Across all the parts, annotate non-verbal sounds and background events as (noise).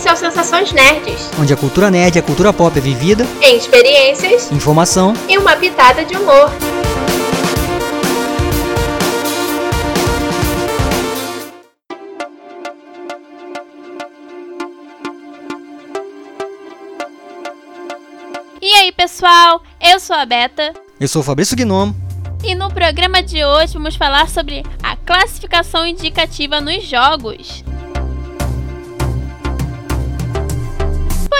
Esse é o Sensações Nerds, onde a cultura nerd e a cultura pop é vivida em experiências, informação e uma pitada de humor. E aí, pessoal? Eu sou a Beta. Eu sou o Fabrício Gnomo. E no programa de hoje vamos falar sobre a classificação indicativa nos jogos.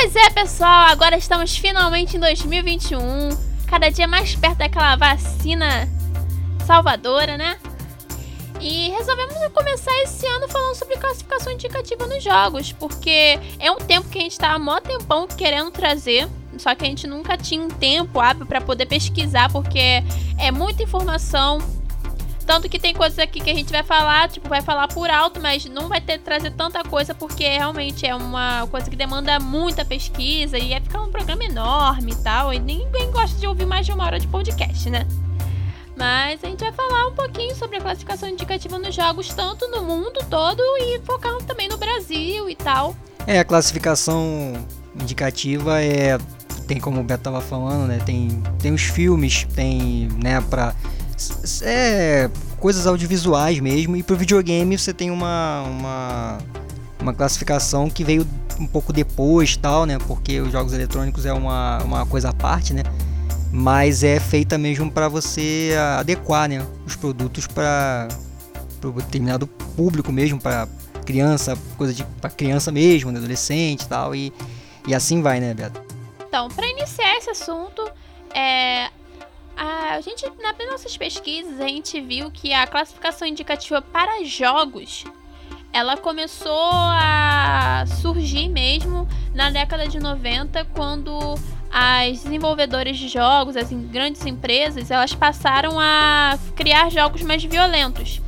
Pois é, pessoal, agora estamos finalmente em 2021, cada dia mais perto daquela vacina salvadora, né? E resolvemos começar esse ano falando sobre classificação indicativa nos jogos, porque é um tempo que a gente está há mó tempão querendo trazer, só que a gente nunca tinha um tempo hábil para poder pesquisar, porque é muita informação, tanto que tem coisas aqui que a gente vai falar, tipo, vai falar por alto, mas não vai ter trazer tanta coisa porque realmente é uma coisa que demanda muita pesquisa e ia ficar um programa enorme e tal. E ninguém gosta de ouvir mais de uma hora de podcast, né? Mas a gente vai falar um pouquinho sobre a classificação indicativa nos jogos, tanto no mundo todo e focando também no Brasil e tal. É, a classificação indicativa é. Tem como o Beto tava falando, né? Tem, tem os filmes, tem, né, pra é, coisas audiovisuais mesmo. E pro videogame você tem uma, uma, uma classificação que veio um pouco depois tal, né? Porque os jogos eletrônicos é uma, uma coisa à parte, né? Mas é feita mesmo para você adequar né, os produtos para o determinado público mesmo, para criança, coisa de para criança mesmo, né, adolescente tal. E, e assim vai, né, Beto? Então, para iniciar esse assunto, é, a gente, nas nossas pesquisas, a gente viu que a classificação indicativa para jogos ela começou a surgir mesmo na década de 90, quando as desenvolvedoras de jogos, as grandes empresas, elas passaram a criar jogos mais violentos.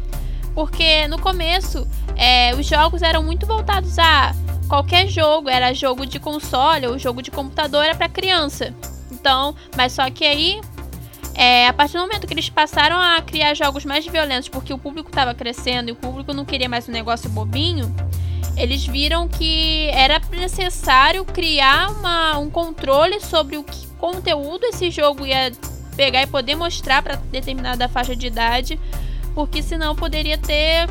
Porque no começo é, os jogos eram muito voltados a qualquer jogo, era jogo de console ou jogo de computador era para criança. Então, mas só que aí é, a partir do momento que eles passaram a criar jogos mais violentos porque o público estava crescendo e o público não queria mais um negócio bobinho, eles viram que era necessário criar uma, um controle sobre o que conteúdo esse jogo ia pegar e poder mostrar para determinada faixa de idade, porque senão poderia ter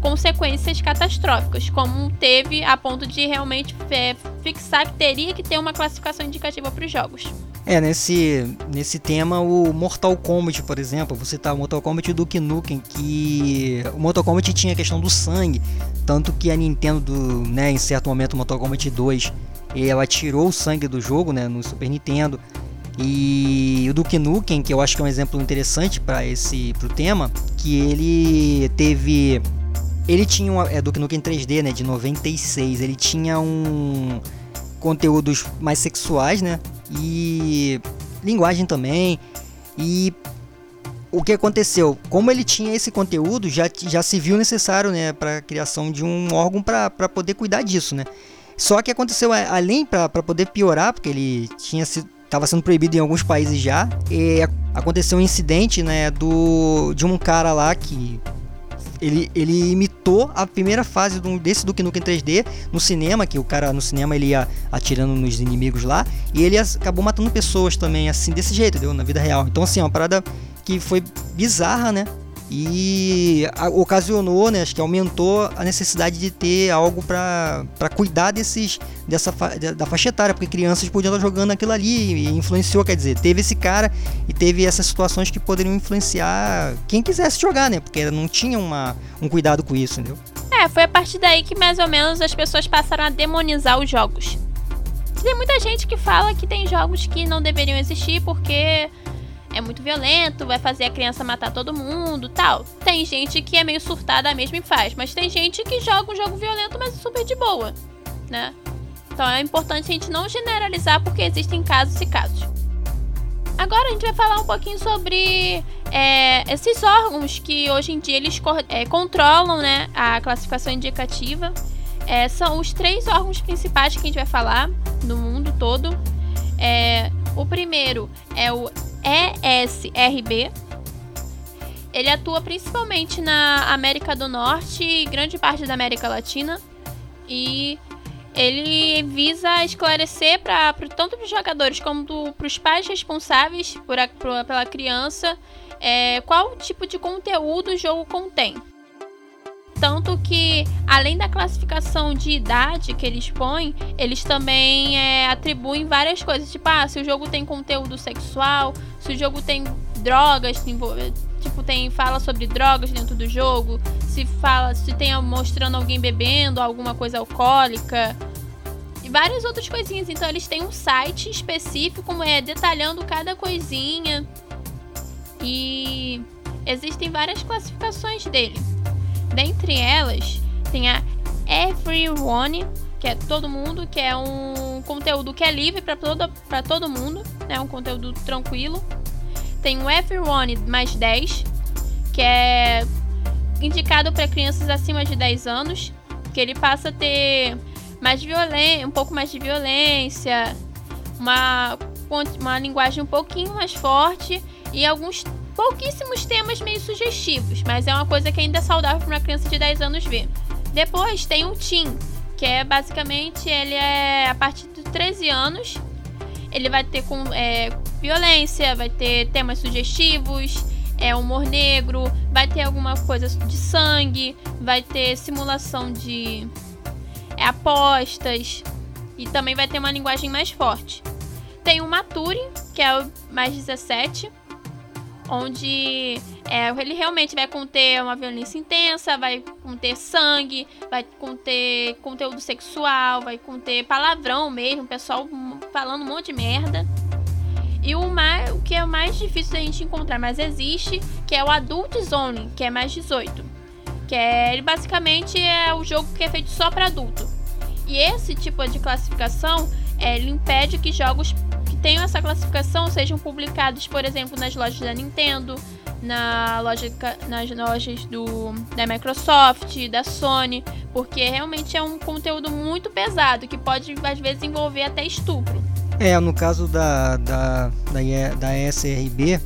consequências catastróficas, como teve a ponto de realmente é, fixar que teria que ter uma classificação indicativa para os jogos. É, nesse, nesse tema, o Mortal Kombat, por exemplo, você tá o Mortal Kombat do Nukem, que o Mortal Kombat tinha a questão do sangue, tanto que a Nintendo, né, em certo momento, o Mortal Kombat 2, ela tirou o sangue do jogo, né, no Super Nintendo, e o Duke Nukem, que eu acho que é um exemplo interessante para esse pro tema, que ele teve ele tinha um é, Duke Nukem 3D, né, de 96. Ele tinha um conteúdos mais sexuais, né? E linguagem também. E o que aconteceu? Como ele tinha esse conteúdo, já, já se viu necessário, né, para a criação de um órgão para poder cuidar disso, né? Só que aconteceu além para poder piorar, porque ele tinha se estava sendo proibido em alguns países já. E aconteceu um incidente, né, do de um cara lá que ele, ele imitou a primeira fase do, desse Duke Nukem 3D no cinema, que o cara no cinema ele ia atirando nos inimigos lá, e ele acabou matando pessoas também, assim, desse jeito, entendeu? Na vida real. Então, assim, é uma parada que foi bizarra, né? E ocasionou, né, acho que aumentou a necessidade de ter algo para cuidar desses dessa da faixa etária, porque crianças podiam estar jogando aquilo ali e influenciou, quer dizer, teve esse cara e teve essas situações que poderiam influenciar quem quisesse jogar, né, porque não tinha uma, um cuidado com isso, entendeu? É, foi a partir daí que mais ou menos as pessoas passaram a demonizar os jogos. Tem muita gente que fala que tem jogos que não deveriam existir porque é muito violento, vai fazer a criança matar todo mundo tal. Tem gente que é meio surtada mesmo e faz, mas tem gente que joga um jogo violento, mas super de boa, né? Então é importante a gente não generalizar porque existem casos e casos. Agora a gente vai falar um pouquinho sobre é, esses órgãos que hoje em dia eles é, controlam né, a classificação indicativa. É, são os três órgãos principais que a gente vai falar no mundo todo. É, o primeiro é o ESRB. Ele atua principalmente na América do Norte e grande parte da América Latina. E ele visa esclarecer para tanto para os jogadores como para os pais responsáveis por, a, pela criança é, qual tipo de conteúdo o jogo contém. Tanto que, além da classificação de idade que eles põem, eles também é, atribuem várias coisas. Tipo, ah, se o jogo tem conteúdo sexual, se o jogo tem drogas, tipo, tem fala sobre drogas dentro do jogo, se fala, se tem mostrando alguém bebendo, alguma coisa alcoólica. E várias outras coisinhas. Então eles têm um site específico, é, detalhando cada coisinha. E existem várias classificações dele. Dentre elas, tem a Everyone, que é todo mundo, que é um conteúdo que é livre para todo, todo mundo, né? Um conteúdo tranquilo. Tem o Everyone mais 10, que é indicado para crianças acima de 10 anos, que ele passa a ter mais um pouco mais de violência, uma, uma linguagem um pouquinho mais forte e alguns pouquíssimos temas meio sugestivos, mas é uma coisa que ainda é saudável para uma criança de 10 anos ver. Depois tem o Teen, que é basicamente ele é a partir de 13 anos. Ele vai ter com é, violência, vai ter temas sugestivos, é humor negro, vai ter alguma coisa de sangue, vai ter simulação de é, apostas e também vai ter uma linguagem mais forte. Tem o Mature, que é o mais 17, onde é, ele realmente vai conter uma violência intensa, vai conter sangue, vai conter conteúdo sexual, vai conter palavrão mesmo, pessoal falando um monte de merda. E o, mais, o que é mais difícil da gente encontrar, mas existe, que é o Adult Zone, que é mais 18. Que é, ele basicamente é o jogo que é feito só para adulto. E esse tipo de classificação, é, ele impede que jogos tenham essa classificação sejam publicados, por exemplo, nas lojas da Nintendo, na loja, nas lojas do, da Microsoft, da Sony, porque realmente é um conteúdo muito pesado que pode às vezes envolver até estupro. É, no caso da, da, da, da SRB,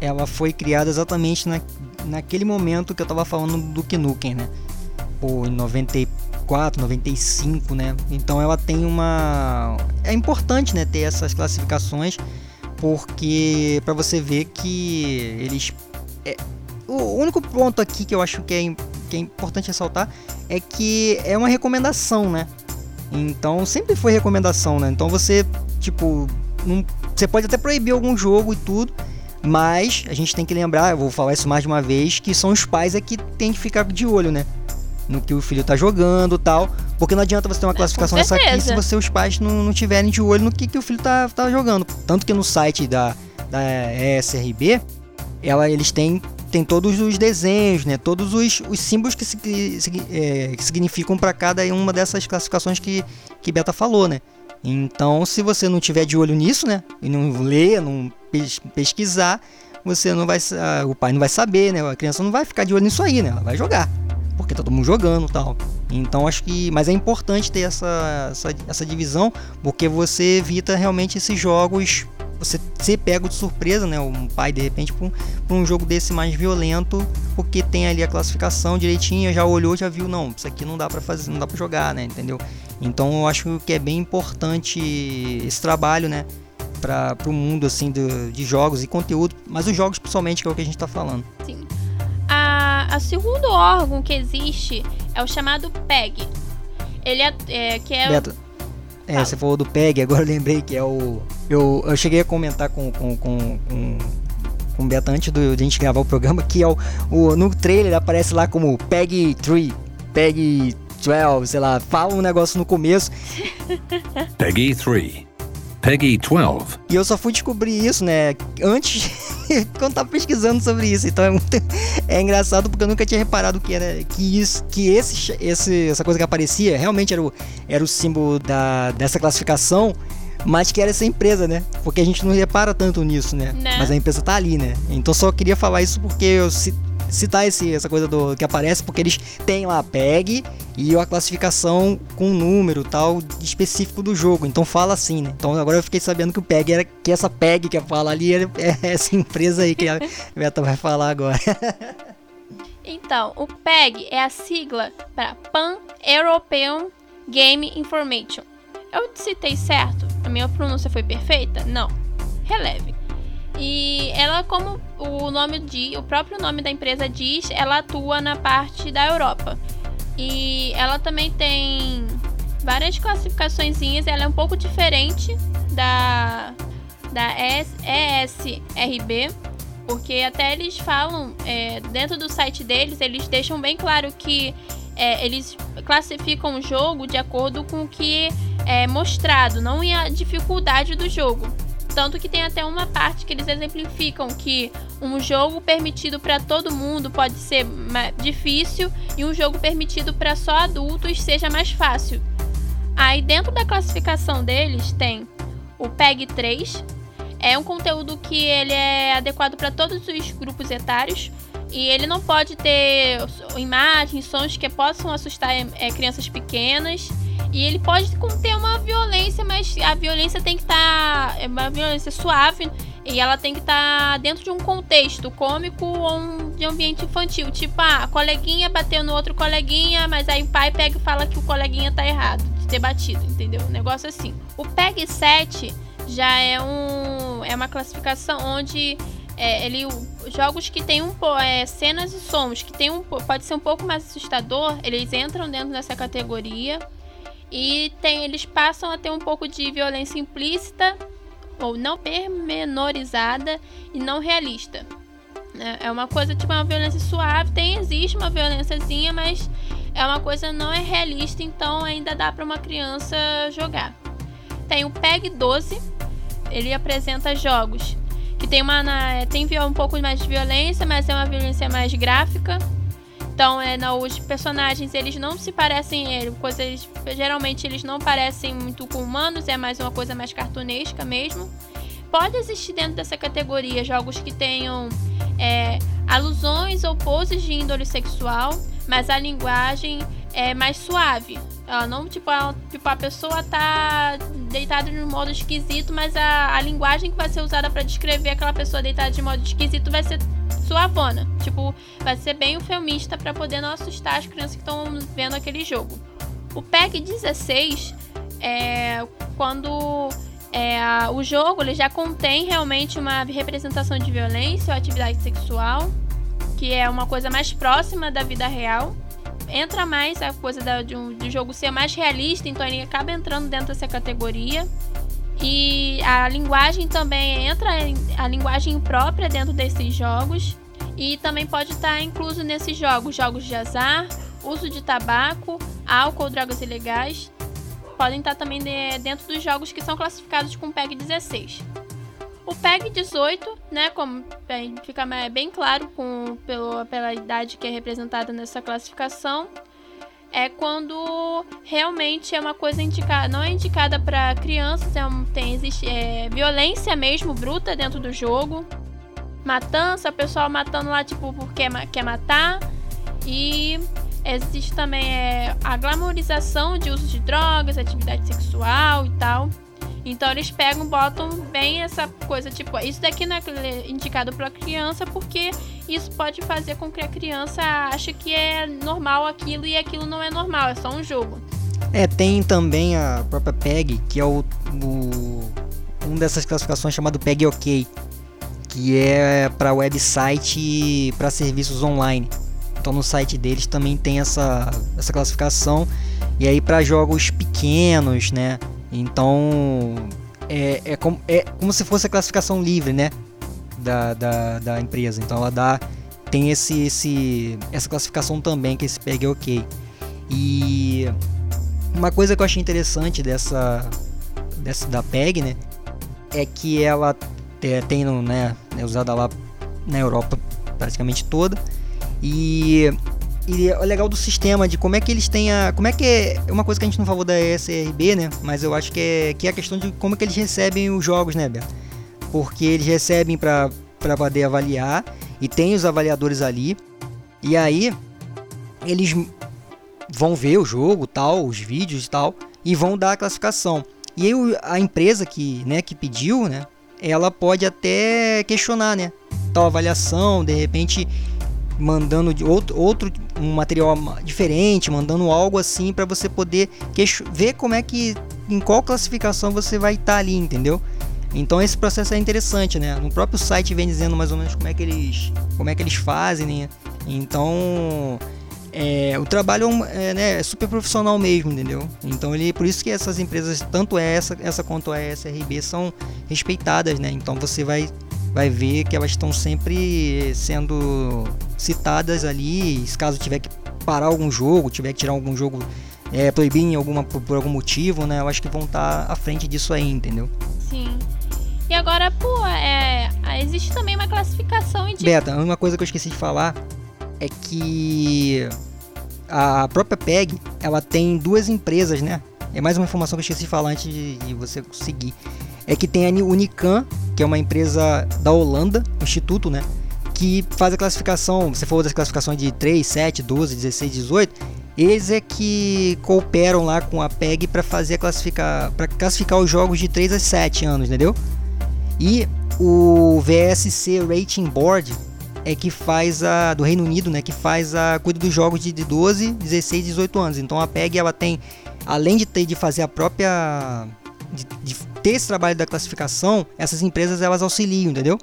ela foi criada exatamente na, naquele momento que eu estava falando do Knuckles, né? Pô, em 94 94, 95, né? Então ela tem uma é importante, né, ter essas classificações porque para você ver que eles é... o único ponto aqui que eu acho que é, que é importante ressaltar é que é uma recomendação, né? Então sempre foi recomendação, né? Então você tipo não... você pode até proibir algum jogo e tudo, mas a gente tem que lembrar, eu vou falar isso mais de uma vez, que são os pais é que tem que ficar de olho, né? No que o filho tá jogando tal. Porque não adianta você ter uma é, classificação dessa aqui se você, os pais não, não tiverem de olho no que, que o filho tá, tá jogando. Tanto que no site da, da ESRB, ela, eles têm, têm todos os desenhos, né? Todos os, os símbolos que, se, que, é, que significam para cada uma dessas classificações que, que Beta falou, né? Então, se você não tiver de olho nisso, né? E não ler, não pesquisar, você não vai, o pai não vai saber, né? A criança não vai ficar de olho nisso aí, né? Ela vai jogar porque tá todo mundo jogando tal. Então acho que. Mas é importante ter essa, essa, essa divisão, porque você evita realmente esses jogos. Você ser pego de surpresa, né? Um pai de repente para um, um, jogo desse mais violento, porque tem ali a classificação direitinho, já olhou, já viu, não, isso aqui não dá para fazer, não dá para jogar, né? Entendeu? Então eu acho que é bem importante esse trabalho, né? Para o mundo assim de, de jogos e conteúdo, mas os jogos principalmente que é o que a gente está falando. Sim. A, a segundo órgão que existe é o chamado PEG. Ele é, é que é Beto, é, você falou do PEG, agora eu lembrei que é o. Eu, eu cheguei a comentar com, com, com, com com o Beto antes do, de a gente gravar o programa, que é o, o no trailer aparece lá como PEG 3, PEG 12, sei lá, fala um negócio no começo. PEGI 3. Peggy 12. E eu só fui descobrir isso, né, antes, (laughs) quando tava pesquisando sobre isso. Então é, muito, é engraçado porque eu nunca tinha reparado que era que isso, que esse, esse essa coisa que aparecia realmente era o, era o símbolo da, dessa classificação mas que era essa empresa, né? Porque a gente não repara tanto nisso, né? Né. Mas a empresa tá ali, né? Então só queria falar isso porque eu citar esse, essa coisa do que aparece, porque eles têm lá a PEG e a classificação com número tal específico do jogo. Então fala assim, né? Então agora eu fiquei sabendo que o PEG era que essa PEG que fala ali é, é (laughs) essa empresa aí que a (laughs) Beta vai falar agora. (laughs) então, o PEG é a sigla para Pan European Game Information. Eu citei certo? A minha pronúncia foi perfeita? Não. Releve. E ela, como o nome de, o próprio nome da empresa diz, ela atua na parte da Europa. E ela também tem várias classificações, ela é um pouco diferente da da ESRB, porque até eles falam é, dentro do site deles, eles deixam bem claro que é, eles classificam o jogo de acordo com o que é mostrado, não em a dificuldade do jogo. Tanto que tem até uma parte que eles exemplificam que um jogo permitido para todo mundo pode ser difícil e um jogo permitido para só adultos seja mais fácil. Aí dentro da classificação deles tem o PEG 3, é um conteúdo que ele é adequado para todos os grupos etários e ele não pode ter imagens, sons que possam assustar é, crianças pequenas. E ele pode conter uma violência, mas a violência tem que estar. Tá, é uma violência suave e ela tem que estar tá dentro de um contexto cômico ou um, de ambiente infantil. Tipo, ah, a coleguinha bateu no outro coleguinha, mas aí o pai pega e fala que o coleguinha tá errado de ter batido, entendeu? Um negócio assim. O PEG 7 já é um é uma classificação onde é, ele jogos que tem um é, cenas e sons que tem um pode ser um pouco mais assustador eles entram dentro dessa categoria e tem eles passam a ter um pouco de violência implícita ou não pormenorizada e não realista né? é uma coisa tipo uma violência suave tem existe uma violênciazinha mas é uma coisa não é realista então ainda dá para uma criança jogar tem o PEG 12 ele apresenta jogos que tem uma tem um pouco mais de violência, mas é uma violência mais gráfica. Então, é, os personagens eles não se parecem, é, coisas geralmente eles não parecem muito com humanos, é mais uma coisa mais cartunesca mesmo. Pode existir dentro dessa categoria jogos que tenham é, alusões ou poses de índole sexual, mas a linguagem é mais suave. Ela não, tipo, ela, tipo, a pessoa tá deitada de um modo esquisito, mas a, a linguagem que vai ser usada para descrever aquela pessoa deitada de modo esquisito vai ser suavona. Tipo, vai ser bem eufemista para poder não assustar as crianças que estão vendo aquele jogo. O PEG 16 é quando é, o jogo ele já contém realmente uma representação de violência ou atividade sexual, que é uma coisa mais próxima da vida real entra mais a coisa da, de um, do jogo ser mais realista, então ele acaba entrando dentro dessa categoria. E a linguagem também entra a linguagem própria dentro desses jogos e também pode estar incluso nesses jogos, jogos de azar, uso de tabaco, álcool, drogas ilegais, podem estar também dentro dos jogos que são classificados com PEG 16. O PEG 18, né, como fica bem claro com, pelo, pela idade que é representada nessa classificação, é quando realmente é uma coisa indicada, não é indicada para crianças, é tem existe é, violência mesmo bruta dentro do jogo, matança, o pessoal matando lá tipo porque quer matar e existe também é, a glamorização de uso de drogas, atividade sexual e tal. Então eles pegam, botam bem essa coisa, tipo, isso daqui não é indicado para criança porque isso pode fazer com que a criança ache que é normal aquilo e aquilo não é normal, é só um jogo. É, tem também a própria PEG, que é o, o um dessas classificações chamado PEG OK, que é para website para serviços online. Então no site deles também tem essa, essa classificação. E aí para jogos pequenos, né? Então é, é, como, é como se fosse a classificação livre, né? Da, da, da empresa. Então ela dá. Tem esse, esse, essa classificação também, que esse PEG é ok. E uma coisa que eu achei interessante dessa, dessa da PEG, né? É que ela é, tem, né, é usada lá na Europa praticamente toda. E e é legal do sistema, de como é que eles têm a. Como é que é. Uma coisa que a gente não falou da ESRB, né? Mas eu acho que é, que é a questão de como é que eles recebem os jogos, né, Beto? Porque eles recebem para poder avaliar e tem os avaliadores ali. E aí eles vão ver o jogo, tal, os vídeos e tal, e vão dar a classificação. E aí a empresa que, né, que pediu, né, ela pode até questionar, né, tal avaliação, de repente mandando outro, outro um material diferente, mandando algo assim para você poder ver como é que em qual classificação você vai estar tá ali, entendeu? Então esse processo é interessante, né? No próprio site vem dizendo mais ou menos como é que eles, como é que eles fazem, né? Então é, o trabalho é, né, é, super profissional mesmo, entendeu? Então ele, por isso que essas empresas, tanto essa, essa quanto a SRB, são respeitadas, né? Então você vai vai ver que elas estão sempre sendo citadas ali, caso tiver que parar algum jogo, tiver que tirar algum jogo, é, proibir em alguma, por, por algum motivo, né? Eu acho que vão estar tá à frente disso aí, entendeu? Sim. E agora, pô, é, existe também uma classificação de. Beta, uma coisa que eu esqueci de falar é que a própria PEG, ela tem duas empresas, né? É mais uma informação que eu esqueci de falar antes de, de você conseguir. É que tem a Unicam, que é uma empresa da Holanda, um instituto, né? Que faz a classificação, você falou das classificações de 3, 7, 12, 16, 18. Eles é que cooperam lá com a PEG para fazer classificar, para classificar os jogos de 3 a 7 anos, entendeu? E o VSC Rating Board é que faz a do Reino Unido, né, que faz a cuida dos jogos de 12, 16 e 18 anos. Então a PEG ela tem além de ter de fazer a própria de, de ter esse trabalho da classificação, essas empresas elas auxiliam, entendeu?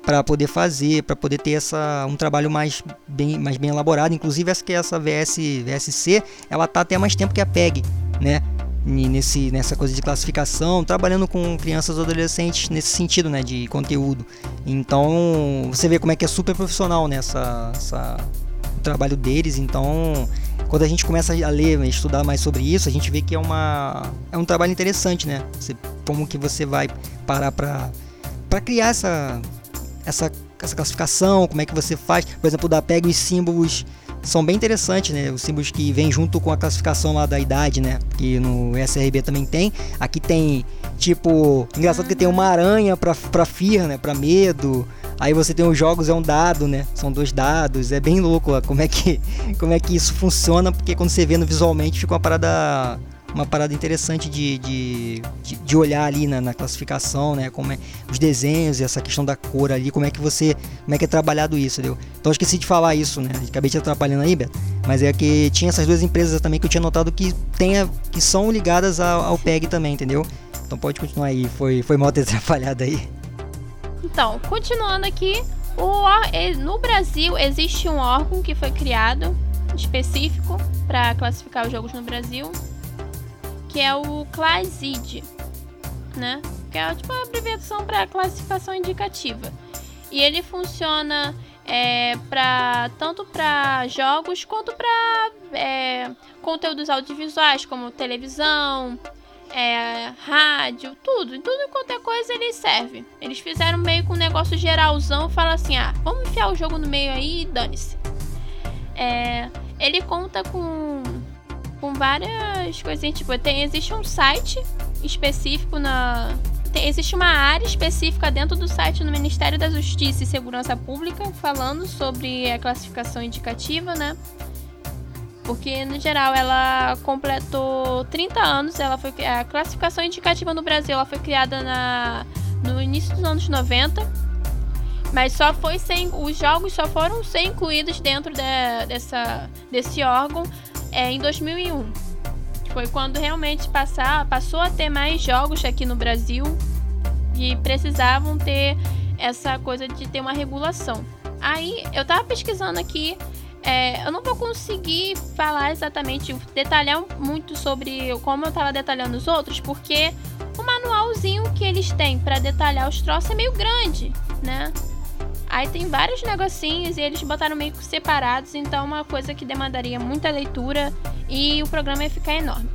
Para poder fazer, para poder ter essa um trabalho mais bem mais bem elaborado, inclusive essa que essa VS VSC, ela tá até mais tempo que a PEG, né? nesse, nessa coisa de classificação, trabalhando com crianças ou adolescentes nesse sentido, né, de conteúdo. Então, você vê como é que é super profissional nessa essa, o trabalho deles. Então, quando a gente começa a ler, a estudar mais sobre isso, a gente vê que é uma é um trabalho interessante, né? Você, como que você vai parar para para criar essa essa essa classificação, como é que você faz, por exemplo, da pega os símbolos são bem interessantes, né? Os símbolos que vêm junto com a classificação lá da idade, né? Que no SRB também tem. Aqui tem, tipo, engraçado que tem uma aranha pra, pra firra, né? Pra medo. Aí você tem os jogos, é um dado, né? São dois dados. É bem louco ó, como é que, (laughs) como é que isso funciona, porque quando você vê no visualmente fica uma parada uma parada interessante de, de, de, olhar ali na, na, classificação, né? Como é os desenhos e essa questão da cor ali, como é que você. Como é que é trabalhado isso, entendeu? Então esqueci de falar isso, né? Acabei te atrapalhando aí, Beto. Mas é que tinha essas duas empresas também que eu tinha notado que, tenha, que são ligadas ao, ao PEG também, entendeu? Então pode continuar aí, foi, foi mal ter (laughs) atrapalhado aí. Então, continuando aqui, o, no Brasil existe um órgão que foi criado específico para classificar os jogos no Brasil, que é o CLASID, né? Que é tipo abreviação para classificação indicativa. E ele funciona é, para tanto para jogos quanto para é, conteúdos audiovisuais como televisão, é, rádio, tudo, tudo quanto é coisa ele serve. Eles fizeram meio com um negócio geralzão, fala assim, ah, vamos enfiar o jogo no meio aí e dane-se. É, ele conta com com várias coisinhas. Tipo, tem, existe um site específico na. Tem, existe uma área específica dentro do site no Ministério da Justiça e Segurança Pública falando sobre a classificação indicativa, né? Porque, no geral, ela completou 30 anos. Ela foi, a classificação indicativa no Brasil ela foi criada na, no início dos anos 90. Mas só foi sem. Os jogos só foram ser incluídos dentro de, dessa, desse órgão é, em 2001. Foi quando realmente passar, passou a ter mais jogos aqui no Brasil e precisavam ter essa coisa de ter uma regulação. Aí eu tava pesquisando aqui, é, eu não vou conseguir falar exatamente, detalhar muito sobre como eu tava detalhando os outros, porque o manualzinho que eles têm para detalhar os troços é meio grande, né? Aí tem vários negocinhos e eles botaram meio que separados, então é uma coisa que demandaria muita leitura e o programa ia ficar enorme.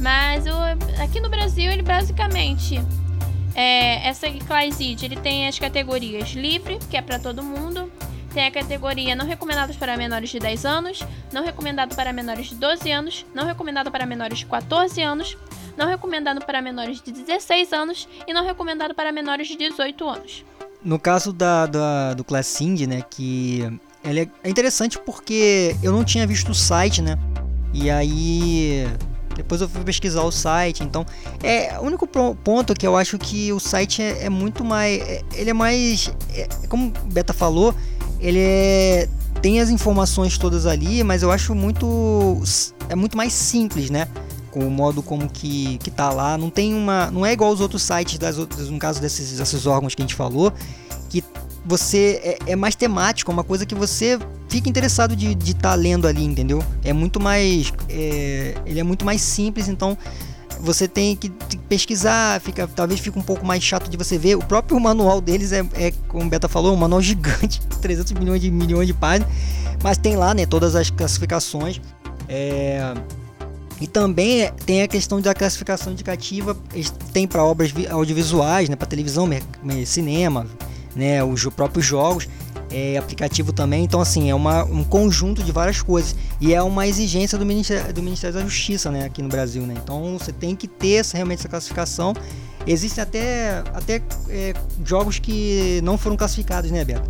Mas o, aqui no Brasil ele basicamente é, essa Clyzid, ele tem as categorias livre, que é para todo mundo, tem a categoria não recomendados para menores de 10 anos, não recomendado para menores de 12 anos, não recomendado para menores de 14 anos, não recomendado para menores de 16 anos e não recomendado para menores de 18 anos. No caso da, da do Class Indie, né, que ela é, é interessante porque eu não tinha visto o site, né? E aí depois eu fui pesquisar o site, então é o único ponto que eu acho que o site é, é muito mais, é, ele é mais, é, como o Beta falou, ele é, tem as informações todas ali, mas eu acho muito é muito mais simples, né? Com o modo como que, que tá lá, não tem uma, não é igual aos outros sites das outras, no caso desses, desses órgãos que a gente falou, que você é, é mais temático, é uma coisa que você fica interessado de estar tá lendo ali, entendeu? É muito mais, é, ele é muito mais simples, então você tem que pesquisar, fica, talvez fique um pouco mais chato de você ver. O próprio manual deles é, é como o Beta falou, um manual (laughs) gigante, 300 milhões de milhões de páginas, mas tem lá, né, todas as classificações. É, e também tem a questão da classificação indicativa, tem para obras audiovisuais, né, para televisão, cinema, né, os próprios jogos é, aplicativo também. Então, assim, é uma, um conjunto de várias coisas. E é uma exigência do Ministério, do Ministério da Justiça, né, aqui no Brasil, né? Então, você tem que ter essa, realmente essa classificação. Existem até, até é, jogos que não foram classificados, né, Beto?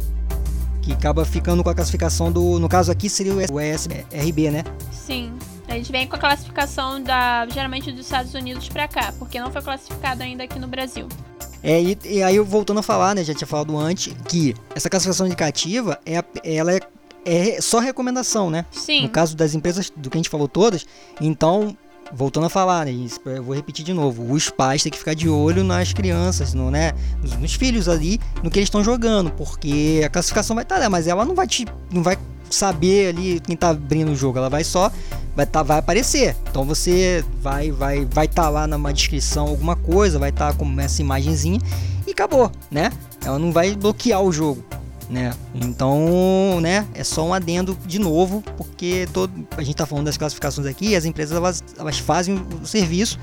Que acaba ficando com a classificação do. No caso aqui seria o ESRB, né? Sim. A gente vem com a classificação da geralmente dos Estados Unidos para cá, porque não foi classificado ainda aqui no Brasil. É, e, e, aí voltando a falar, né, já tinha falado antes, que essa classificação indicativa, é, ela é, é só recomendação, né? Sim. No caso das empresas, do que a gente falou todas, então, voltando a falar, né, eu vou repetir de novo, os pais têm que ficar de olho nas crianças, no, né, nos, nos filhos ali, no que eles estão jogando, porque a classificação vai estar tá lá, mas ela não vai te, não vai saber ali quem tá abrindo o jogo, ela vai só vai tá, vai aparecer. Então você vai vai vai estar tá lá numa descrição alguma coisa, vai estar tá com essa imagenzinha e acabou, né? Ela não vai bloquear o jogo, né? Então, né, é só um adendo de novo, porque todo a gente tá falando das classificações aqui, as empresas elas, elas fazem o serviço,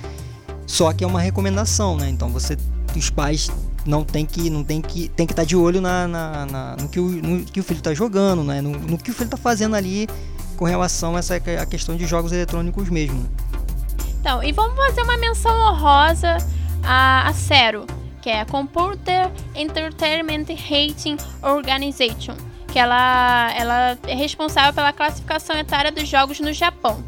só que é uma recomendação, né? Então você os pais não tem que não tem que tem que estar tá de olho na, na, na, no, que o, no que o filho está jogando, né? No, no, que o filho está fazendo ali com relação a essa a questão de jogos eletrônicos mesmo. Então, e vamos fazer uma menção honrosa a, a Zero, que é a Computer Entertainment Rating Organization, que ela, ela é responsável pela classificação etária dos jogos no Japão.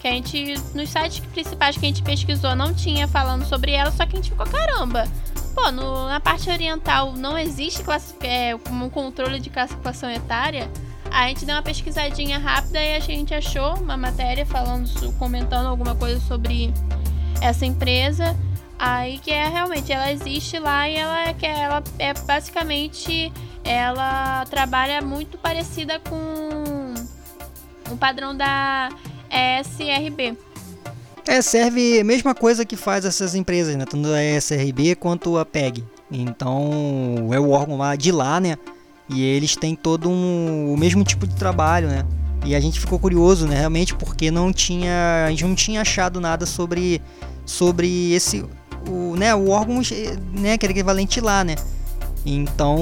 Que a gente, nos sites principais que a gente pesquisou, não tinha falando sobre ela, só que a gente ficou, caramba, pô, no, na parte oriental não existe é, um controle de classificação etária. A gente deu uma pesquisadinha rápida e a gente achou uma matéria falando, comentando alguma coisa sobre essa empresa. Aí que é realmente, ela existe lá e ela é que ela é basicamente ela trabalha muito parecida com o padrão da SRB. É, serve a mesma coisa que faz essas empresas, né? Tanto a SRB quanto a PEG. Então, é o órgão lá de lá, né? E eles têm todo um, o mesmo tipo de trabalho, né? E a gente ficou curioso, né? Realmente, porque não tinha, a gente não tinha achado nada sobre, sobre esse, o, né? O órgão, né? Que era equivalente lá, né? Então,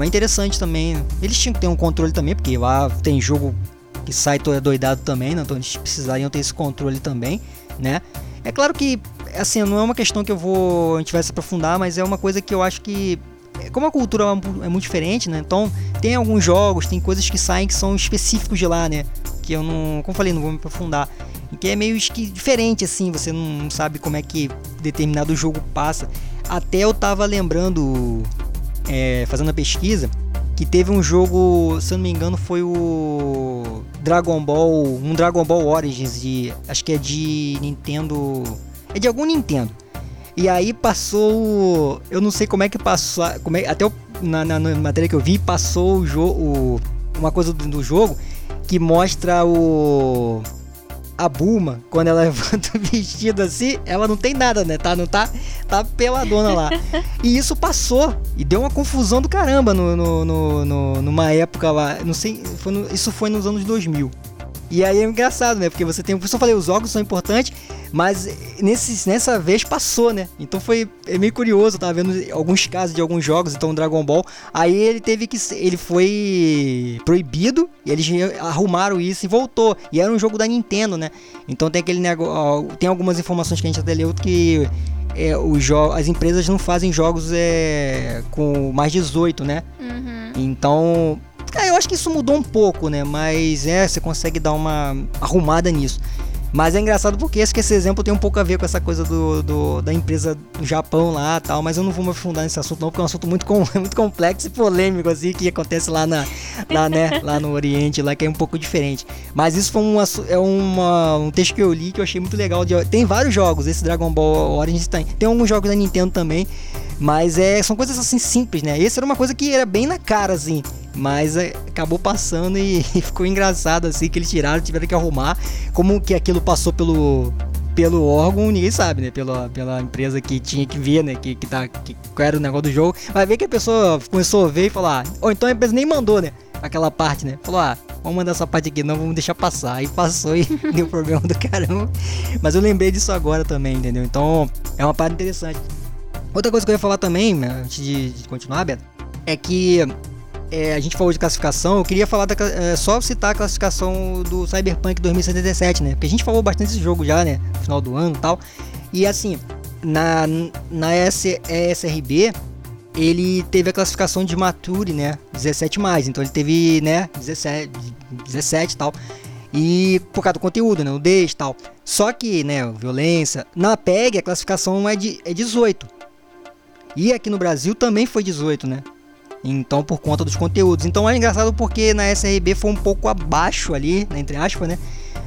é interessante também. Eles tinham que ter um controle também, porque lá tem jogo que sai todo doidado também, né? então eles precisariam ter esse controle também, né? É claro que, assim, não é uma questão que eu vou, a gente vai se aprofundar, mas é uma coisa que eu acho que como a cultura é muito diferente, né? Então tem alguns jogos, tem coisas que saem que são específicos de lá, né? Que eu não, como falei, não vou me aprofundar. Que é meio diferente assim, você não sabe como é que determinado jogo passa. Até eu tava lembrando, é, fazendo a pesquisa, que teve um jogo, se eu não me engano, foi o Dragon Ball, um Dragon Ball Origins de, acho que é de Nintendo, é de algum Nintendo. E aí passou, eu não sei como é que passou, como é, até o, na, na, na, matéria que eu vi passou o jogo, uma coisa do, do jogo que mostra o a Bulma, quando ela (laughs) levanta o vestido assim, ela não tem nada, né? Tá, não tá, tá peladona lá. E isso passou e deu uma confusão do caramba no, no, no, no numa época lá, não sei, foi no, isso foi nos anos 2000. E aí é engraçado, né? Porque você tem, por isso eu falei, os jogos são importantes, mas nesse, nessa vez passou, né? Então foi é meio curioso, eu tava vendo alguns casos de alguns jogos, então Dragon Ball. Aí ele teve que. Ele foi proibido, e eles arrumaram isso e voltou. E era um jogo da Nintendo, né? Então tem aquele negócio. Tem algumas informações que a gente até leu que. É, os as empresas não fazem jogos é, com mais 18, né? Uhum. Então, é, eu acho que isso mudou um pouco, né? Mas é, você consegue dar uma arrumada nisso. Mas é engraçado porque esse, que esse exemplo tem um pouco a ver com essa coisa do, do da empresa do Japão lá tal, mas eu não vou me aprofundar nesse assunto não, porque é um assunto muito, com, (laughs) muito complexo e polêmico, assim, que acontece lá, na, lá, né, lá no Oriente, lá que é um pouco diferente. Mas isso foi uma, é uma, um texto que eu li que eu achei muito legal. De, tem vários jogos, esse Dragon Ball Origins tem. Tem alguns jogos da Nintendo também, mas é, são coisas assim simples, né? Esse era uma coisa que era bem na cara, assim. Mas é, acabou passando e, (laughs) ficou engraçado assim que eles tiraram, tiveram que arrumar. Como que aquilo passou pelo pelo órgão, ninguém sabe, né? Pela, pela empresa que tinha que ver, né? Que, que, tá, que era o negócio do jogo. Vai ver que a pessoa começou a ver e falar, ah, ou então a empresa nem mandou, né? Aquela parte, né? Falou, ah, vamos mandar essa parte aqui, não, vamos deixar passar. Aí passou e (laughs) deu problema do caramba. Mas eu lembrei disso agora também, entendeu? Então é uma parte interessante. Outra coisa que eu ia falar também, né, antes de, de continuar, Beto, é que é, a gente falou de classificação, eu queria falar da, é, só citar a classificação do Cyberpunk 2077, né? Porque a gente falou bastante desse jogo já, né? No final do ano e tal. E assim, na, na ESRB, ele teve a classificação de Mature, né? 17 mais. Então ele teve, né, 17, 17 e tal. E por causa do conteúdo, né? O D e tal. Só que, né, violência. Na PEG a classificação é, de, é 18. E aqui no Brasil também foi 18, né? Então, por conta dos conteúdos. Então é engraçado porque na SRB foi um pouco abaixo ali, né, entre aspas, né?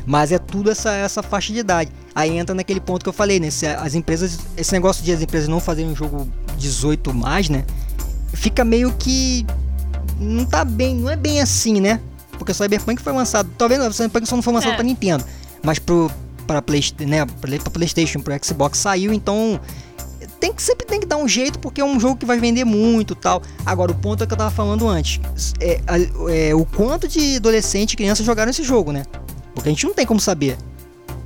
Mas é tudo essa, essa faixa de idade. Aí entra naquele ponto que eu falei, né? Se as empresas. Esse negócio de as empresas não fazerem um jogo 18 mais, né? Fica meio que. Não tá bem, não é bem assim, né? Porque o Cyberpunk foi lançado. Talvez o Cyberpunk só não foi lançado é. pra Nintendo. Mas pro, pra, Play, né, pra PlayStation, pro Xbox saiu, então tem que sempre tem que dar um jeito porque é um jogo que vai vender muito tal. Agora o ponto é que eu tava falando antes, é, é, o quanto de adolescente e criança jogaram esse jogo, né? Porque a gente não tem como saber.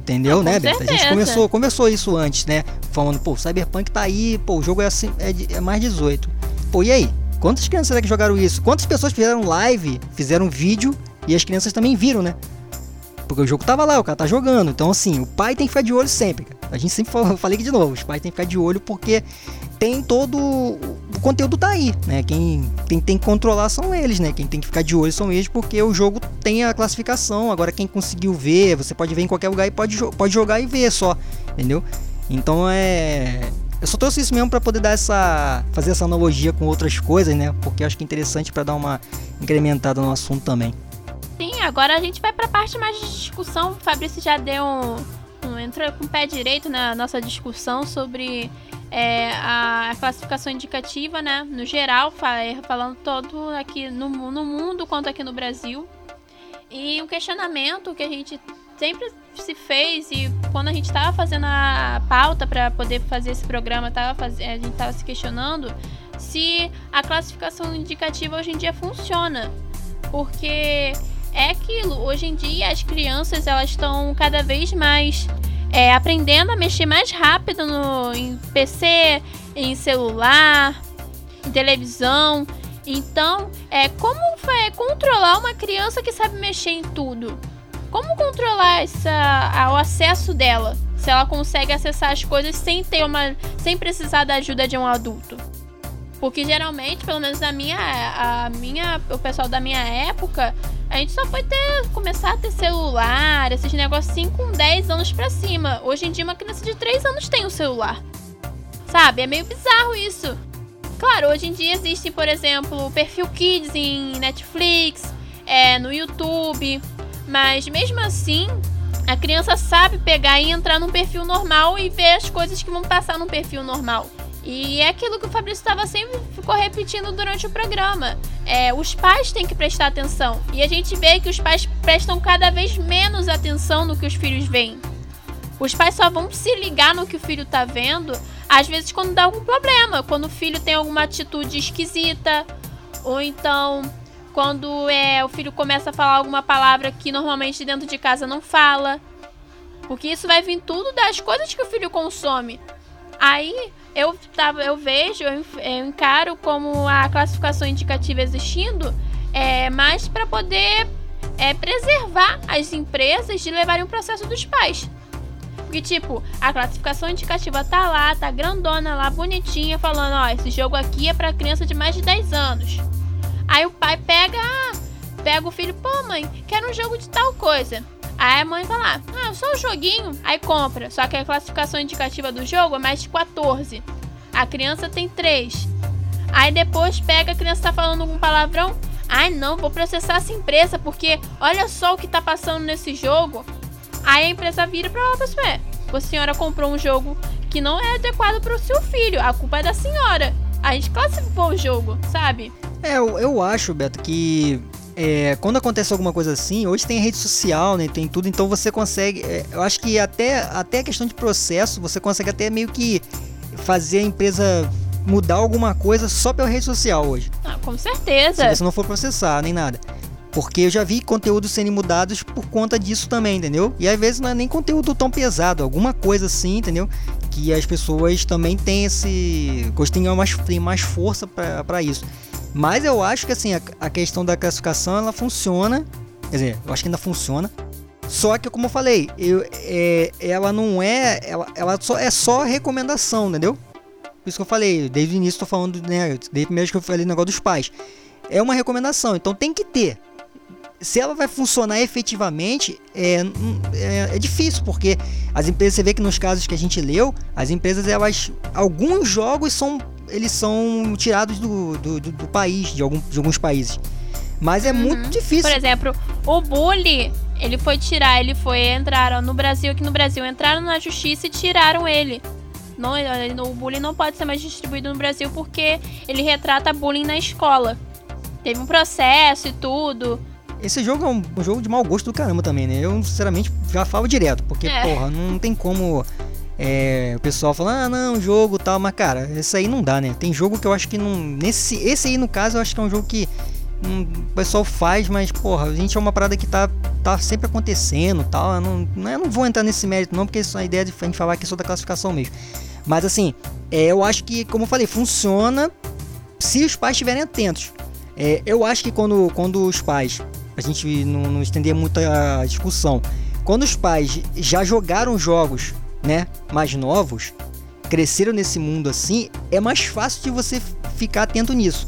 Entendeu, ah, né, Beto? A gente começou, conversou isso antes, né? Falando, pô, Cyberpunk tá aí, pô, o jogo é, assim, é, é mais 18. Pô, e aí? Quantas crianças será que jogaram isso? Quantas pessoas fizeram live, fizeram vídeo e as crianças também viram, né? Porque o jogo tava lá, o cara tá jogando. Então, assim, o pai tem que ficar de olho sempre. A gente sempre fala, falei aqui de novo, os pais tem que ficar de olho porque tem todo. O conteúdo tá aí, né? Quem tem, tem que controlar são eles, né? Quem tem que ficar de olho são eles, porque o jogo tem a classificação. Agora, quem conseguiu ver, você pode ver em qualquer lugar e pode, pode jogar e ver só, entendeu? Então é. Eu só trouxe isso mesmo para poder dar essa. fazer essa analogia com outras coisas, né? Porque eu acho que é interessante para dar uma incrementada no assunto também. Agora a gente vai para a parte mais de discussão. O Fabrício já deu um, um, entrou com o pé direito na nossa discussão sobre é, a classificação indicativa, né? No geral, é, falando todo aqui no, no mundo quanto aqui no Brasil. E um questionamento que a gente sempre se fez e quando a gente estava fazendo a pauta para poder fazer esse programa, tava faz... a gente estava se questionando se a classificação indicativa hoje em dia funciona. Porque é aquilo. Hoje em dia as crianças elas estão cada vez mais é, aprendendo a mexer mais rápido no, em PC, em celular, em televisão. Então, é como é, controlar uma criança que sabe mexer em tudo? Como controlar essa, o acesso dela? Se ela consegue acessar as coisas sem ter uma, sem precisar da ajuda de um adulto? Porque geralmente, pelo menos na minha, a minha, o pessoal da minha época, a gente só foi ter começar a ter celular, esses negocinhos com 10 anos pra cima. Hoje em dia uma criança de 3 anos tem um celular. Sabe? É meio bizarro isso. Claro, hoje em dia existem, por exemplo, perfil Kids em Netflix, é, no YouTube, mas mesmo assim, a criança sabe pegar e entrar num perfil normal e ver as coisas que vão passar num perfil normal. E é aquilo que o Fabrício estava sempre ficou repetindo durante o programa. É, os pais têm que prestar atenção. E a gente vê que os pais prestam cada vez menos atenção no que os filhos veem. Os pais só vão se ligar no que o filho está vendo, às vezes quando dá algum problema, quando o filho tem alguma atitude esquisita, ou então quando é, o filho começa a falar alguma palavra que normalmente dentro de casa não fala. Porque isso vai vir tudo das coisas que o filho consome. Aí eu, tava, eu vejo, eu, encaro como a classificação indicativa existindo é, mais para poder é, preservar as empresas de levarem o processo dos pais. Porque, tipo, a classificação indicativa tá lá, tá grandona lá, bonitinha, falando: ó, esse jogo aqui é para criança de mais de 10 anos. Aí o pai pega, pega o filho, pô, mãe, quero um jogo de tal coisa. Aí a mãe vai lá, ah, só um joguinho. Aí compra. Só que a classificação indicativa do jogo é mais de 14. A criança tem 3. Aí depois pega a criança tá falando algum palavrão. Ai não, vou processar essa empresa porque olha só o que tá passando nesse jogo. Aí a empresa vira pra ela e fala, a senhora comprou um jogo que não é adequado para o seu filho. A culpa é da senhora. A gente classificou o jogo, sabe? É, eu, eu acho, Beto, que é, quando acontece alguma coisa assim, hoje tem rede social, né? Tem tudo, então você consegue. É, eu acho que até, até a questão de processo, você consegue até meio que fazer a empresa mudar alguma coisa só pela rede social hoje. Ah, com certeza. Se você não for processar, nem nada. Porque eu já vi conteúdos sendo mudados por conta disso também, entendeu? E às vezes não é nem conteúdo tão pesado, alguma coisa assim, entendeu? Que as pessoas também têm esse. tenham mais, mais força para isso. Mas eu acho que assim, a, a, questão da classificação ela funciona. Quer dizer, eu acho que ainda funciona. Só que, como eu falei, eu, é, ela não é. Ela, ela só, é só recomendação, entendeu? Por isso que eu falei, desde o início tô falando, né? Desde primeiro que eu falei o negócio dos pais. É uma recomendação, então tem que ter se ela vai funcionar efetivamente, é, é, é, difícil, porque as empresas, você vê que nos casos que a gente leu, as empresas, elas. Alguns jogos são. Eles são tirados do, do, do, do país, de, algum, de alguns países. Mas é uhum. muito difícil. Por exemplo, o Bully, ele foi tirar, ele foi. Entraram no Brasil, aqui no Brasil, entraram na justiça e tiraram ele. Não, o bullying não pode ser mais distribuído no Brasil porque ele retrata bullying na escola. Teve um processo e tudo. Esse jogo é um, um, jogo de mau gosto do caramba também, né? Eu, sinceramente, já falo direto, porque, é. porra, não tem como é, o pessoal falar, ah, não, jogo tal, mas, cara, esse aí não dá, né? Tem jogo que eu acho que não. Nesse, esse aí, no caso, eu acho que é um jogo que um, o pessoal faz, mas, porra, a gente é uma parada que tá, tá sempre acontecendo tal. Eu não, eu não vou entrar nesse mérito, não, porque isso é a ideia de a gente falar aqui sobre a classificação mesmo. Mas, assim, é, eu acho que, como eu falei, funciona se os pais estiverem atentos. É, eu acho que quando, quando os pais a gente não, não estender muito a discussão. Quando os pais já jogaram jogos, né, mais novos, cresceram nesse mundo assim, é mais fácil de você ficar atento nisso.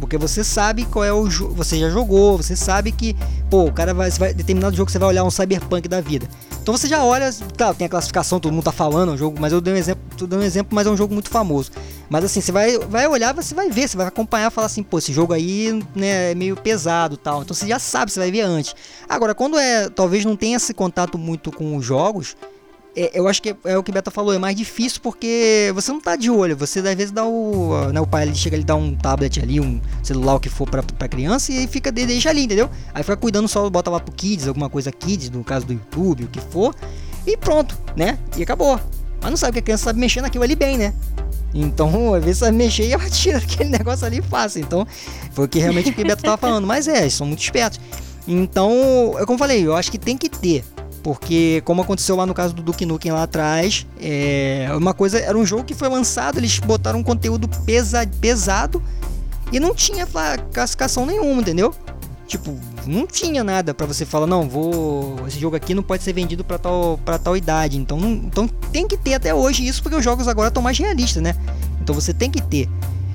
Porque você sabe qual é o jogo. Você já jogou, você sabe que, pô, o cara vai, vai. Determinado jogo você vai olhar um cyberpunk da vida. Então você já olha, tá, tem a classificação, todo mundo tá falando, é um jogo, mas eu dei um exemplo, tô dando um exemplo, mas é um jogo muito famoso. Mas assim, você vai, vai olhar, você vai ver, você vai acompanhar, falar assim, pô, esse jogo aí, né, é meio pesado, tal. Então você já sabe, você vai ver antes. Agora, quando é, talvez não tenha esse contato muito com os jogos, é, eu acho que é, é, o que a Beta falou, é mais difícil porque você não tá de olho, você às vezes dá o. Né, o pai ele chega ali dá um tablet ali, um celular o que for pra, pra criança e fica deixa ali, entendeu? Aí fica cuidando só, bota lá pro Kids, alguma coisa Kids, no caso do YouTube, o que for, e pronto, né? E acabou. Mas não sabe que a criança sabe mexer naquilo ali bem, né? Então, (laughs) às vezes sabe mexer e ela tira aquele (laughs) negócio ali fácil. Então, foi o que realmente o que o Beto tava falando. Mas é, eles são muito espertos. Então, é como eu falei, eu acho que tem que ter. Porque, como aconteceu lá no caso do Duke Nukem lá atrás, é uma coisa era um jogo que foi lançado, eles botaram um conteúdo pesa, pesado e não tinha classificação nenhuma, entendeu? Tipo, não tinha nada para você falar, não, vou. Esse jogo aqui não pode ser vendido para tal, pra tal idade. Então, não, então tem que ter até hoje isso, porque os jogos agora estão mais realistas, né? Então você tem que ter.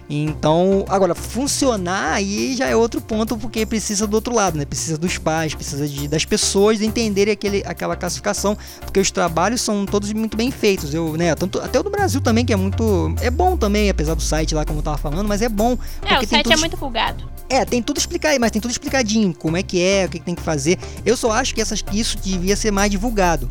Então, agora, funcionar aí já é outro ponto, porque precisa do outro lado, né? Precisa dos pais, precisa de, das pessoas entenderem aquele, aquela classificação, porque os trabalhos são todos muito bem feitos. Eu, né, tanto, até o do Brasil também, que é muito. É bom também, apesar do site lá, como eu tava falando, mas é bom. É, o site é muito bugado. É, tem tudo explicado, mas tem tudo explicadinho, como é que é, o que, que tem que fazer. Eu só acho que, essas, que isso devia ser mais divulgado.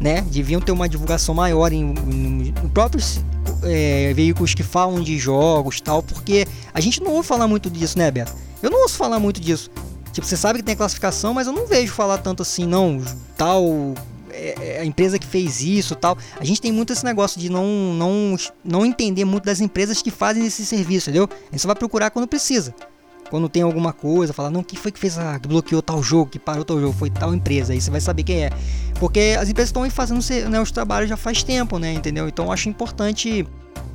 Né? Deviam ter uma divulgação maior em, em, em próprios é, veículos que falam de jogos tal, porque a gente não ouve falar muito disso, né, Beto? Eu não ouço falar muito disso. Tipo, você sabe que tem classificação, mas eu não vejo falar tanto assim, não, tal é, é, a empresa que fez isso tal. A gente tem muito esse negócio de não, não, não entender muito das empresas que fazem esse serviço, entendeu? A gente só vai procurar quando precisa. Quando tem alguma coisa, falar, não, quem foi que fez a. que bloqueou tal jogo, que parou tal jogo? Foi tal empresa. Aí você vai saber quem é. Porque as empresas estão aí fazendo né, os trabalhos já faz tempo, né? Entendeu? Então eu acho importante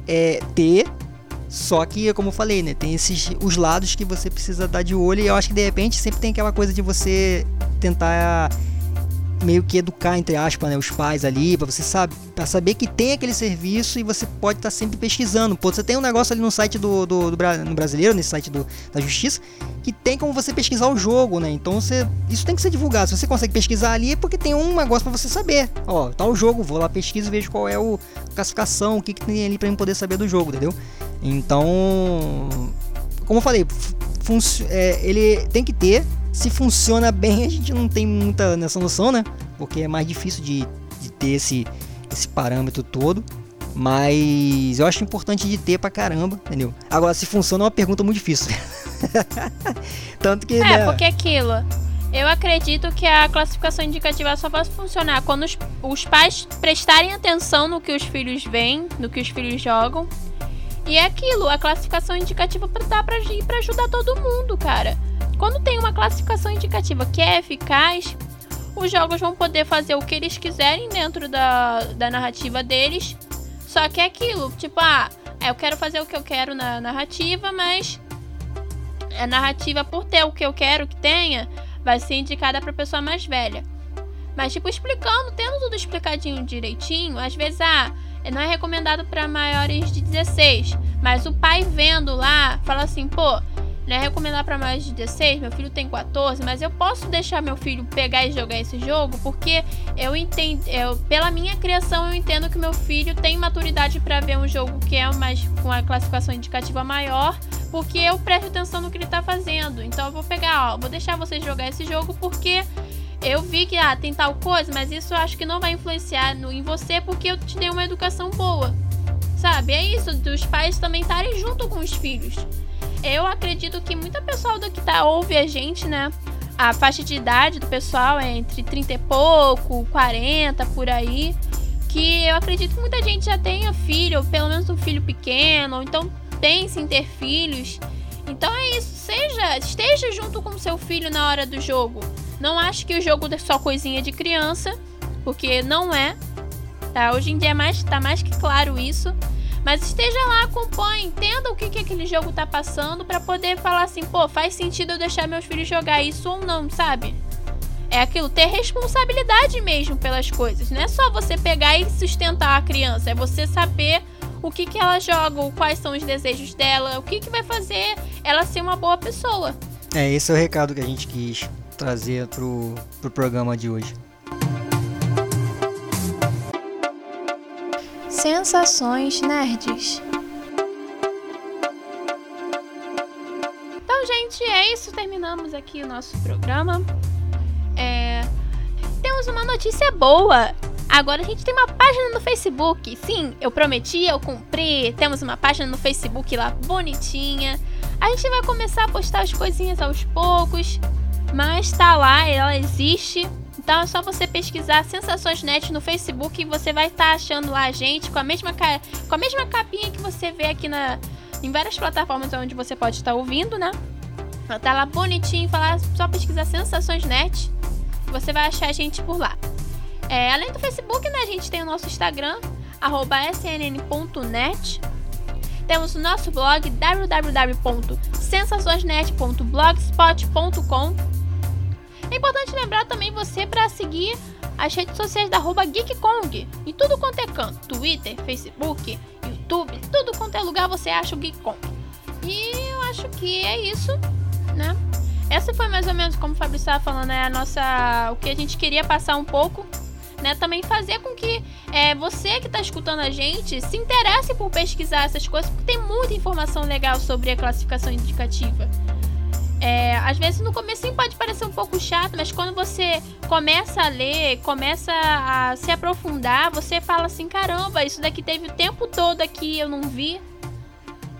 é, ter. Só que, como eu falei, né? Tem esses os lados que você precisa dar de olho. E eu acho que de repente sempre tem aquela coisa de você tentar meio que educar, entre aspas, né, os pais ali, para você sabe, pra saber que tem aquele serviço e você pode estar tá sempre pesquisando. Pô, você tem um negócio ali no site do, do, do no brasileiro, nesse site do, da Justiça, que tem como você pesquisar o jogo, né? Então você, isso tem que ser divulgado. Se você consegue pesquisar ali, é porque tem um negócio para você saber. Ó, tá o jogo, vou lá pesquisa e vejo qual é o a classificação, o que, que tem ali para eu poder saber do jogo, entendeu? Então, como eu falei, é, ele tem que ter se funciona bem, a gente não tem muita nessa noção, né? Porque é mais difícil de, de ter esse, esse parâmetro todo. Mas eu acho importante de ter pra caramba, entendeu? Agora, se funciona é uma pergunta muito difícil. (laughs) Tanto que. É, né? porque aquilo. Eu acredito que a classificação indicativa só vai funcionar quando os, os pais prestarem atenção no que os filhos veem, no que os filhos jogam. E é aquilo, a classificação indicativa dá pra, pra ajudar todo mundo, cara. Quando tem uma classificação indicativa que é eficaz, os jogos vão poder fazer o que eles quiserem dentro da, da narrativa deles. Só que é aquilo, tipo, ah, eu quero fazer o que eu quero na narrativa, mas a narrativa, por ter o que eu quero que tenha, vai ser indicada para pessoa mais velha. Mas, tipo, explicando, tendo tudo explicadinho direitinho, às vezes, ah, não é recomendado para maiores de 16. Mas o pai vendo lá, fala assim, pô, não é recomendar para mais de 16, meu filho tem 14, mas eu posso deixar meu filho pegar e jogar esse jogo porque eu entendo, eu, pela minha criação eu entendo que meu filho tem maturidade para ver um jogo que é mais com a classificação indicativa maior, porque eu presto atenção no que ele tá fazendo. Então eu vou pegar, ó, vou deixar você jogar esse jogo porque eu vi que ah, tem tal coisa, mas isso eu acho que não vai influenciar no, em você porque eu te dei uma educação boa. Sabe? É isso, dos pais também estarem junto com os filhos eu acredito que muita pessoa do que tá ouve a gente, né? A faixa de idade do pessoal é entre 30 e pouco, 40 por aí. Que eu acredito que muita gente já tenha filho, ou pelo menos um filho pequeno, ou então pense em ter filhos. Então é isso, seja, esteja junto com seu filho na hora do jogo. Não acho que o jogo é só coisinha de criança, porque não é. Tá? Hoje em dia é mais, tá mais que claro isso. Mas esteja lá, acompanhe, entenda o que, que aquele jogo tá passando para poder falar assim, pô, faz sentido eu deixar meus filhos jogar isso ou não, sabe? É aquilo, ter responsabilidade mesmo pelas coisas. Não é só você pegar e sustentar a criança, é você saber o que, que ela joga, quais são os desejos dela, o que, que vai fazer ela ser uma boa pessoa. É, esse é o recado que a gente quis trazer pro, pro programa de hoje. Sensações Nerds. Então, gente, é isso. Terminamos aqui o nosso programa. É... Temos uma notícia boa. Agora a gente tem uma página no Facebook. Sim, eu prometi, eu cumpri. Temos uma página no Facebook lá bonitinha. A gente vai começar a postar as coisinhas aos poucos. Mas tá lá, ela existe. Então é só você pesquisar Sensações Net no Facebook e você vai estar tá achando lá a gente com a mesma com a mesma capinha que você vê aqui na em várias plataformas onde você pode estar ouvindo, né? Tá lá bonitinho, falar só pesquisar Sensações Net, você vai achar a gente por lá. É, além do Facebook, né, a gente tem o nosso Instagram @snn.net. Temos o nosso blog www.sensaçõesnet.blogspot.com é importante lembrar também você para seguir as redes sociais da arroba GeekKong. Em tudo quanto é canto. Twitter, Facebook, YouTube, tudo quanto é lugar você acha o GeekKong. E eu acho que é isso, né? Essa foi mais ou menos como o Fabrício estava falando, é a nossa. o que a gente queria passar um pouco. Né, também fazer com que é, você que está escutando a gente se interesse por pesquisar essas coisas, porque tem muita informação legal sobre a classificação indicativa. É, às vezes no começo pode parecer um pouco chato, mas quando você começa a ler, começa a se aprofundar, você fala assim, caramba, isso daqui teve o tempo todo aqui, eu não vi.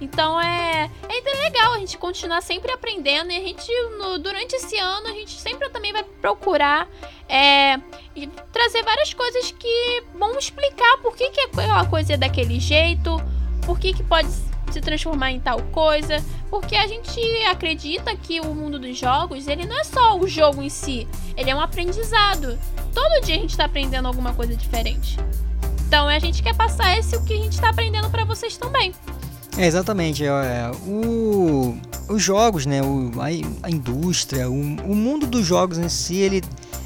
Então é, é legal a gente continuar sempre aprendendo e a gente, no, durante esse ano, a gente sempre também vai procurar é, trazer várias coisas que vão explicar por que, que aquela coisa é daquele jeito, por que, que pode se transformar em tal coisa, porque a gente acredita que o mundo dos jogos, ele não é só o jogo em si, ele é um aprendizado. Todo dia a gente está aprendendo alguma coisa diferente. Então a gente quer passar esse o que a gente está aprendendo para vocês também. É, exatamente. É, o, os jogos, né, o, a, a indústria, o, o mundo dos jogos em si, ele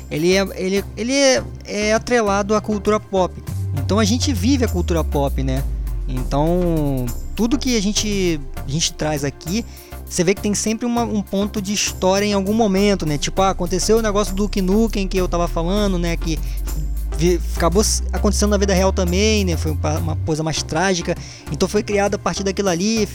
ele é, ele, ele é, é atrelado à cultura pop. Então a gente vive a cultura pop, né? Então tudo que a gente, a gente traz aqui, você vê que tem sempre uma, um ponto de história em algum momento, né? Tipo, ah, aconteceu o negócio do Duke Nukem que eu tava falando, né? Que acabou acontecendo na vida real também, né? Foi uma coisa mais trágica. Então foi criada a partir daquilo ali,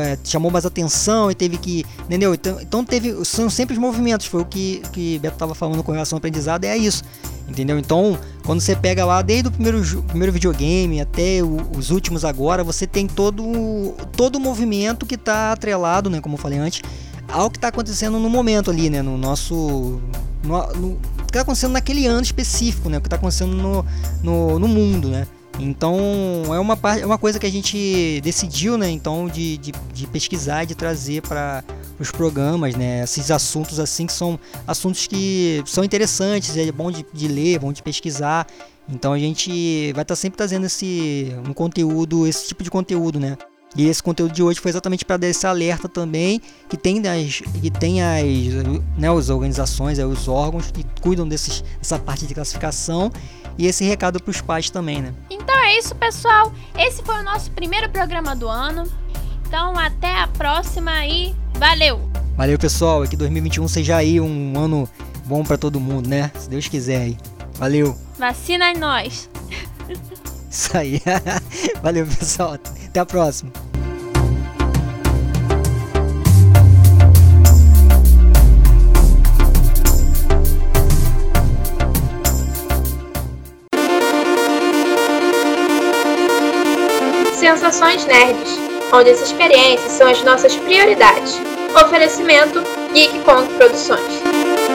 é, chamou mais atenção e teve que. Entendeu? Então, então teve. São sempre os movimentos. Foi o que, que Beto estava falando com relação ao aprendizado, é isso. Entendeu? Então, quando você pega lá desde o primeiro, primeiro videogame até o, os últimos agora, você tem todo, todo o movimento que está atrelado, né? Como eu falei antes, ao que está acontecendo no momento ali, né? No nosso. No, no, que está acontecendo naquele ano específico, né? O que está acontecendo no, no, no, mundo, né? Então é uma, é uma coisa que a gente decidiu, né? Então de, de, de pesquisar, de trazer para os programas, né? Esses assuntos assim que são assuntos que são interessantes, é bom de, de ler, bom de pesquisar. Então a gente vai estar tá sempre trazendo esse um conteúdo, esse tipo de conteúdo, né? E esse conteúdo de hoje foi exatamente para dar esse alerta também que tem as que tem as né, as organizações, os órgãos que cuidam desses, dessa parte de classificação e esse recado para os pais também, né? Então é isso, pessoal. Esse foi o nosso primeiro programa do ano. Então até a próxima e valeu. Valeu, pessoal. Que 2021 seja aí um ano bom para todo mundo, né? Se Deus quiser aí. Valeu. Vacina em nós. (laughs) Isso aí. (laughs) Valeu, pessoal. Até a próxima. Sensações Nerds, onde as experiências são as nossas prioridades. Oferecimento Geek Produções.